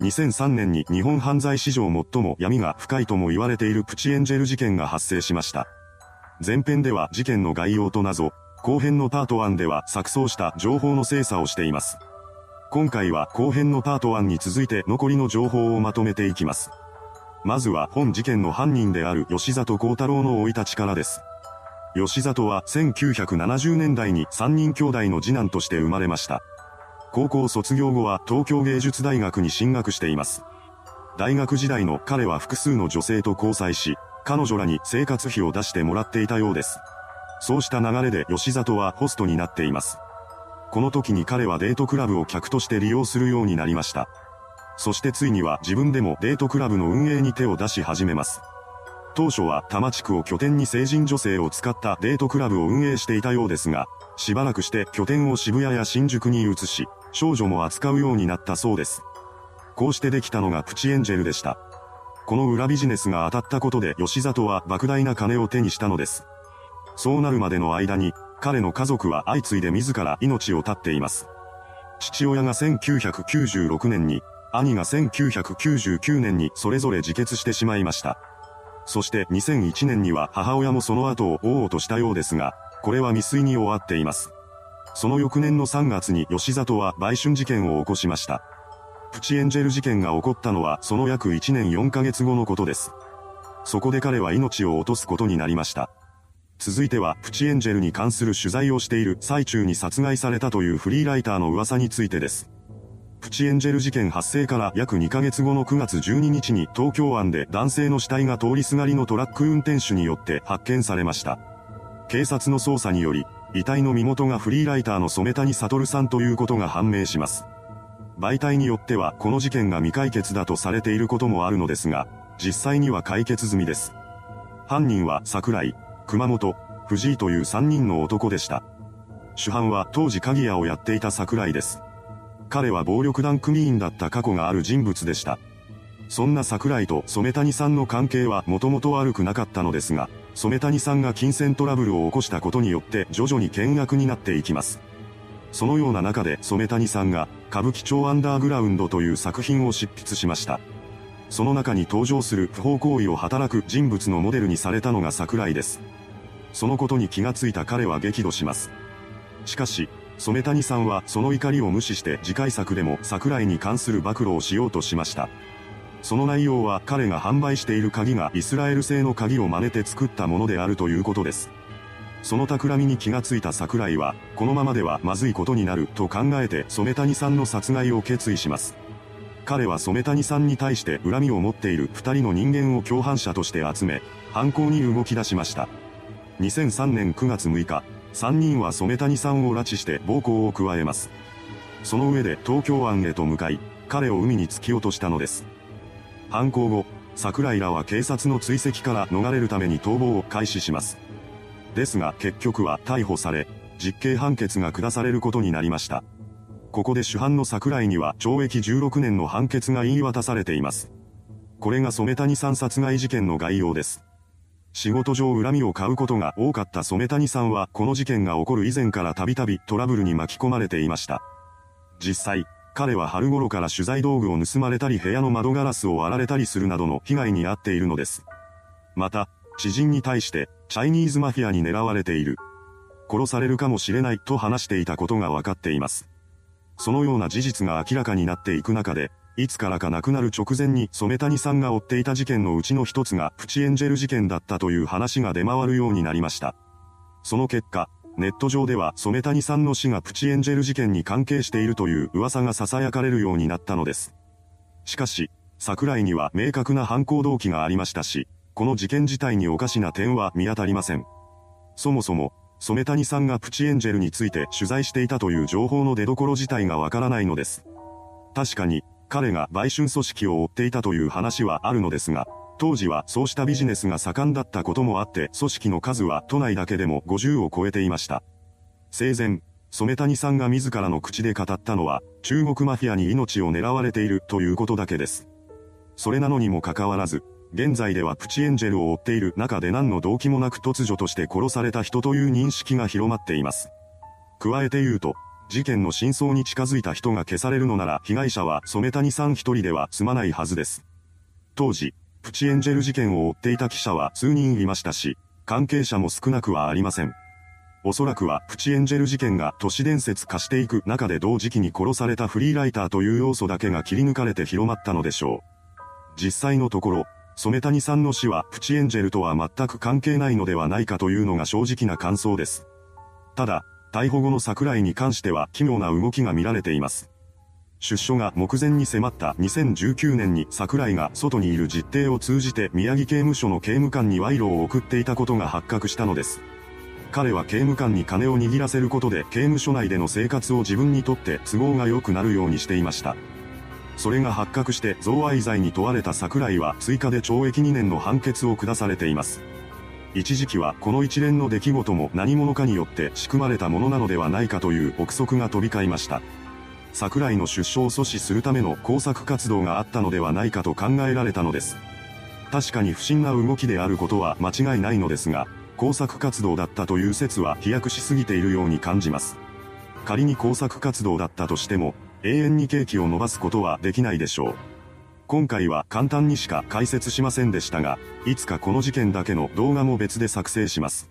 2003年に日本犯罪史上最も闇が深いとも言われているプチエンジェル事件が発生しました。前編では事件の概要と謎、後編のパート1では錯綜した情報の精査をしています。今回は後編のパート1に続いて残りの情報をまとめていきます。まずは本事件の犯人である吉里幸太郎の生い立ちからです。吉里は1970年代に3人兄弟の次男として生まれました。高校卒業後は東京芸術大学に進学しています。大学時代の彼は複数の女性と交際し、彼女らに生活費を出してもらっていたようです。そうした流れで吉里はホストになっています。この時に彼はデートクラブを客として利用するようになりました。そしてついには自分でもデートクラブの運営に手を出し始めます。当初は多摩地区を拠点に成人女性を使ったデートクラブを運営していたようですが、しばらくして拠点を渋谷や新宿に移し、少女も扱うようになったそうです。こうしてできたのがプチエンジェルでした。この裏ビジネスが当たったことで吉里は莫大な金を手にしたのです。そうなるまでの間に、彼の家族は相次いで自ら命を絶っています。父親が1996年に、兄が1999年にそれぞれ自決してしまいました。そして2001年には母親もその後を追おうとしたようですが、これは未遂に終わっています。その翌年の3月に吉里は売春事件を起こしました。プチエンジェル事件が起こったのはその約1年4ヶ月後のことです。そこで彼は命を落とすことになりました。続いてはプチエンジェルに関する取材をしている最中に殺害されたというフリーライターの噂についてです。プチエンジェル事件発生から約2ヶ月後の9月12日に東京湾で男性の死体が通りすがりのトラック運転手によって発見されました。警察の捜査により、遺体の身元がフリーライターの染谷悟さんということが判明します。媒体によってはこの事件が未解決だとされていることもあるのですが、実際には解決済みです。犯人は桜井、熊本、藤井という3人の男でした。主犯は当時鍵屋をやっていた桜井です。彼は暴力団組員だった過去がある人物でした。そんな桜井と染谷さんの関係はもともと悪くなかったのですが、染谷さんが金銭トラブルを起こしたことによって徐々に険悪になっていきます。そのような中で染谷さんが歌舞伎町アンダーグラウンドという作品を執筆しました。その中に登場する不法行為を働く人物のモデルにされたのが桜井です。そのことに気がついた彼は激怒します。しかし、染谷さんはその怒りを無視して次回作でも桜井に関する暴露をしようとしました。その内容は彼が販売している鍵がイスラエル製の鍵を真似て作ったものであるということです。その企みに気がついた桜井は、このままではまずいことになると考えて染谷さんの殺害を決意します。彼は染谷さんに対して恨みを持っている二人の人間を共犯者として集め、犯行に動き出しました。2003年9月6日、3人は染谷さんを拉致して暴行を加えます。その上で東京湾へと向かい、彼を海に突き落としたのです。犯行後、桜井らは警察の追跡から逃れるために逃亡を開始します。ですが結局は逮捕され、実刑判決が下されることになりました。ここで主犯の桜井には懲役16年の判決が言い渡されています。これが染谷さん殺害事件の概要です。仕事上恨みを買うことが多かった染谷さんはこの事件が起こる以前からたびたびトラブルに巻き込まれていました。実際、彼は春頃から取材道具を盗まれたり部屋の窓ガラスを割られたりするなどの被害に遭っているのです。また、知人に対して、チャイニーズマフィアに狙われている。殺されるかもしれないと話していたことが分かっています。そのような事実が明らかになっていく中で、いつからか亡くなる直前に染谷さんが追っていた事件のうちの一つがプチエンジェル事件だったという話が出回るようになりました。その結果、ネット上では染谷さんの死がプチエンジェル事件に関係しているという噂が囁かれるようになったのです。しかし、桜井には明確な犯行動機がありましたし、この事件自体におかしな点は見当たりません。そもそも、染谷さんがプチエンジェルについて取材していたという情報の出所自体がわからないのです。確かに、彼が売春組織を追っていたという話はあるのですが、当時はそうしたビジネスが盛んだったこともあって、組織の数は都内だけでも50を超えていました。生前、染谷さんが自らの口で語ったのは、中国マフィアに命を狙われているということだけです。それなのにもかかわらず、現在ではプチエンジェルを追っている中で何の動機もなく突如として殺された人という認識が広まっています。加えて言うと、事件の真相に近づいた人が消されるのなら被害者は染谷さん一人では済まないはずです。当時、プチエンジェル事件を追っていた記者は数人いましたし、関係者も少なくはありません。おそらくはプチエンジェル事件が都市伝説化していく中で同時期に殺されたフリーライターという要素だけが切り抜かれて広まったのでしょう。実際のところ、染谷さんの死はプチエンジェルとは全く関係ないのではないかというのが正直な感想です。ただ、逮捕後の桜井に関しては奇妙な動きが見られています。出所が目前に迫った2019年に桜井が外にいる実定を通じて宮城刑務所の刑務官に賄賂を送っていたことが発覚したのです。彼は刑務官に金を握らせることで刑務所内での生活を自分にとって都合が良くなるようにしていました。それが発覚して贈賄罪に問われた桜井は追加で懲役2年の判決を下されています。一時期はこの一連の出来事も何者かによって仕組まれたものなのではないかという憶測が飛び交いました。桜井の出所を阻止するための工作活動があったのではないかと考えられたのです。確かに不審な動きであることは間違いないのですが、工作活動だったという説は飛躍しすぎているように感じます。仮に工作活動だったとしても、永遠にケーキを伸ばすことはできないでしょう。今回は簡単にしか解説しませんでしたが、いつかこの事件だけの動画も別で作成します。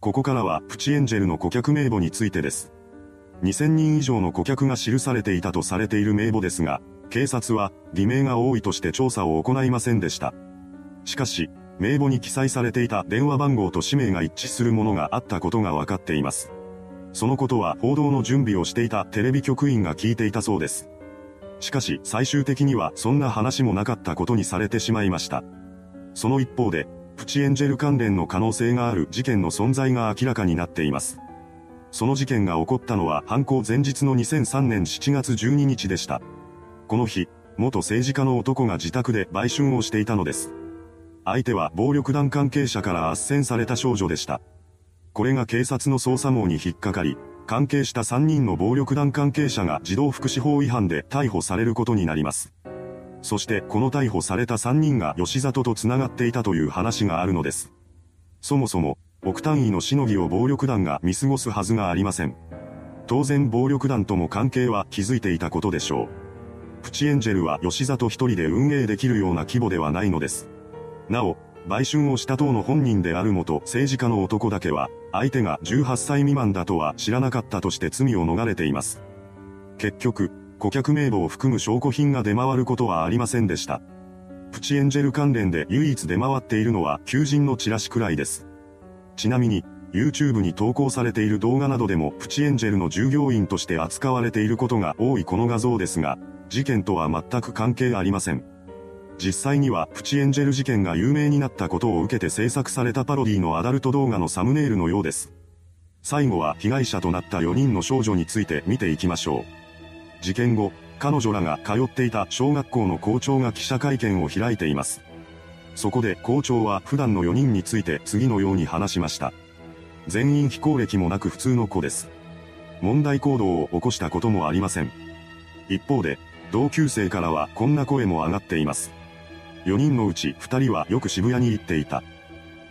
ここからはプチエンジェルの顧客名簿についてです。2000人以上の顧客が記されていたとされている名簿ですが、警察は偽名が多いとして調査を行いませんでした。しかし、名簿に記載されていた電話番号と氏名が一致するものがあったことが分かっています。そのことは報道の準備をしていたテレビ局員が聞いていたそうです。しかし最終的にはそんな話もなかったことにされてしまいました。その一方で、プチエンジェル関連の可能性がある事件の存在が明らかになっています。その事件が起こったのは犯行前日の2003年7月12日でした。この日、元政治家の男が自宅で売春をしていたのです。相手は暴力団関係者から斡旋された少女でした。これが警察の捜査網に引っかかり、関係した3人の暴力団関係者が児童福祉法違反で逮捕されることになります。そしてこの逮捕された3人が吉里と繋がっていたという話があるのです。そもそも、億単位のしのぎを暴力団が見過ごすはずがありません。当然暴力団とも関係は築いていたことでしょう。プチエンジェルは吉里一人で運営できるような規模ではないのです。なお、売春をした党の本人である元政治家の男だけは、相手が18歳未満だとは知らなかったとして罪を逃れています。結局、顧客名簿を含む証拠品が出回ることはありませんでした。プチエンジェル関連で唯一出回っているのは求人のチラシくらいです。ちなみに、YouTube に投稿されている動画などでもプチエンジェルの従業員として扱われていることが多いこの画像ですが、事件とは全く関係ありません。実際にはプチエンジェル事件が有名になったことを受けて制作されたパロディのアダルト動画のサムネイルのようです。最後は被害者となった4人の少女について見ていきましょう。事件後、彼女らが通っていた小学校の校長が記者会見を開いています。そこで校長は普段の4人について次のように話しました。全員非行歴もなく普通の子です。問題行動を起こしたこともありません。一方で、同級生からはこんな声も上がっています。4人のうち2人はよく渋谷に行っていた。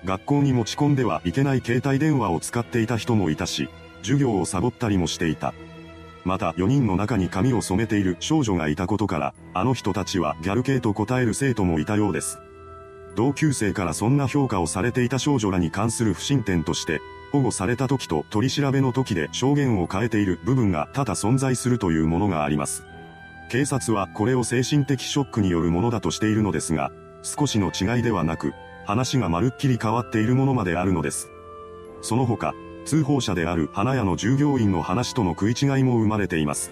学校に持ち込んではいけない携帯電話を使っていた人もいたし、授業をサボったりもしていた。また4人の中に髪を染めている少女がいたことから、あの人たちはギャル系と答える生徒もいたようです。同級生からそんな評価をされていた少女らに関する不審点として、保護された時と取り調べの時で証言を変えている部分が多々存在するというものがあります。警察はこれを精神的ショックによるものだとしているのですが、少しの違いではなく、話がまるっきり変わっているものまであるのです。その他、通報者である花屋の従業員の話との食い違いも生まれています。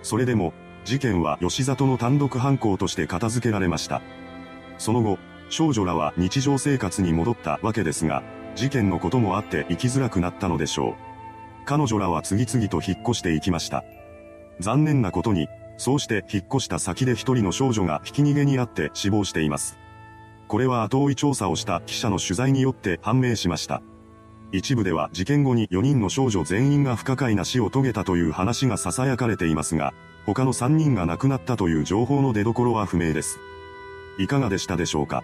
それでも、事件は吉里の単独犯行として片付けられました。その後、少女らは日常生活に戻ったわけですが、事件のこともあって生きづらくなったのでしょう。彼女らは次々と引っ越していきました。残念なことに、そうして引っ越した先で一人の少女がひき逃げにあって死亡しています。これは後追い調査をした記者の取材によって判明しました。一部では事件後に4人の少女全員が不可解な死を遂げたという話が囁かれていますが、他の3人が亡くなったという情報の出所は不明です。いかがでしたでしょうか？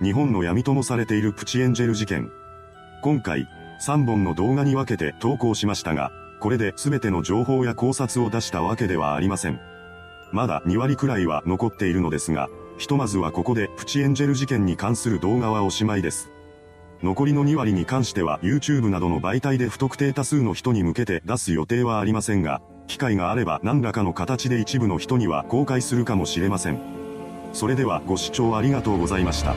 日本の闇ともされているプチエンジェル事件。今回、3本の動画に分けて投稿しましたが、これで全ての情報や考察を出したわけではありません。まだ2割くらいは残っているのですが、ひとまずはここでプチエンジェル事件に関する動画はおしまいです。残りの2割に関しては YouTube などの媒体で不特定多数の人に向けて出す予定はありませんが、機会があれば何らかの形で一部の人には公開するかもしれません。それではご視聴ありがとうございました。